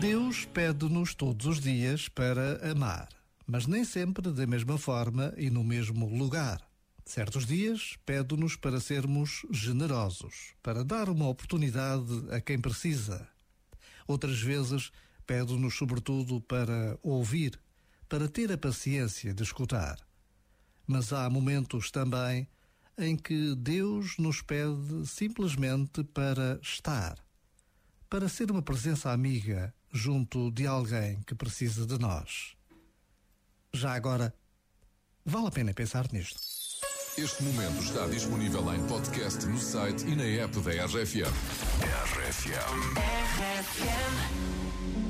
Deus pede-nos todos os dias para amar, mas nem sempre da mesma forma e no mesmo lugar. Certos dias pede-nos para sermos generosos, para dar uma oportunidade a quem precisa. Outras vezes pede-nos, sobretudo, para ouvir, para ter a paciência de escutar. Mas há momentos também em que Deus nos pede simplesmente para estar, para ser uma presença amiga junto de alguém que precisa de nós. Já agora, vale a pena pensar nisto. Este momento está disponível em podcast no site e na app da RFM. RFM. I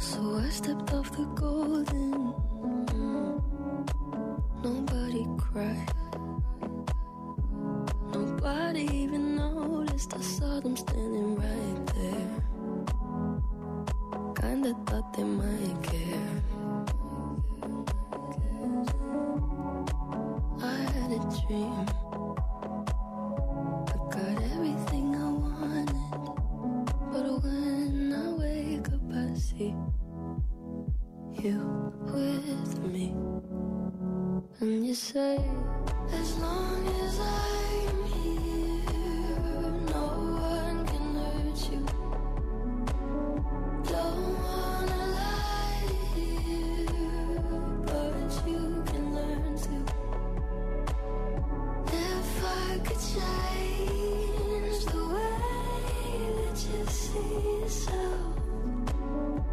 so I stepped off the golden. Nobody cried. Nobody even noticed. I saw them standing right there. Kinda thought they might care. I had a dream. You with me. And you say, as long as I'm here, no one can hurt you. Don't wanna lie here, but you can learn to. If I could change the way that you see yourself,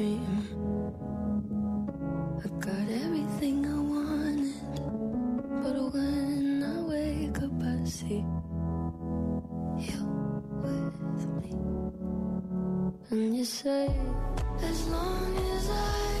dream. I got everything I wanted. But when I wake up, I see you with me. And you say, as long as I'm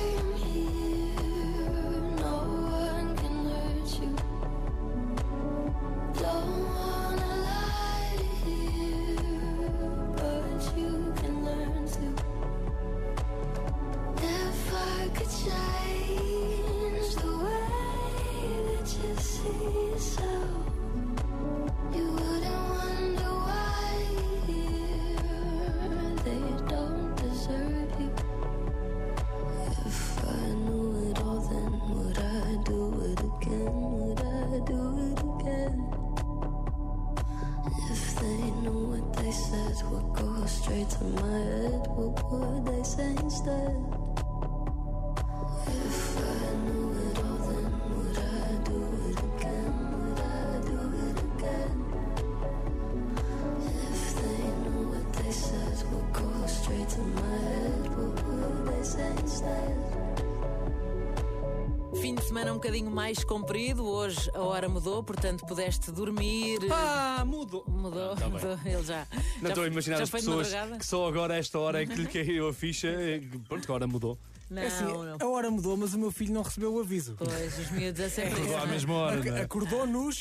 straight to my head, what would they say instead? If I knew it all, then would I do it again? Would I do it again? If they knew what they said would go straight to my head, what would they say instead? De semana um bocadinho mais comprido, hoje a hora mudou, portanto pudeste dormir. Ah, mudou. Mudou, tá bem. mudou, ele já. Não estou a imaginar já as pessoas que só agora, a esta hora, é que lhe caiu a ficha. eh, Pronto, que a hora mudou. Não, É assim, não. a hora mudou, mas o meu filho não recebeu o aviso. Pois, os miúdos é sempre Acordou à mesma hora, não é? Acordou-nos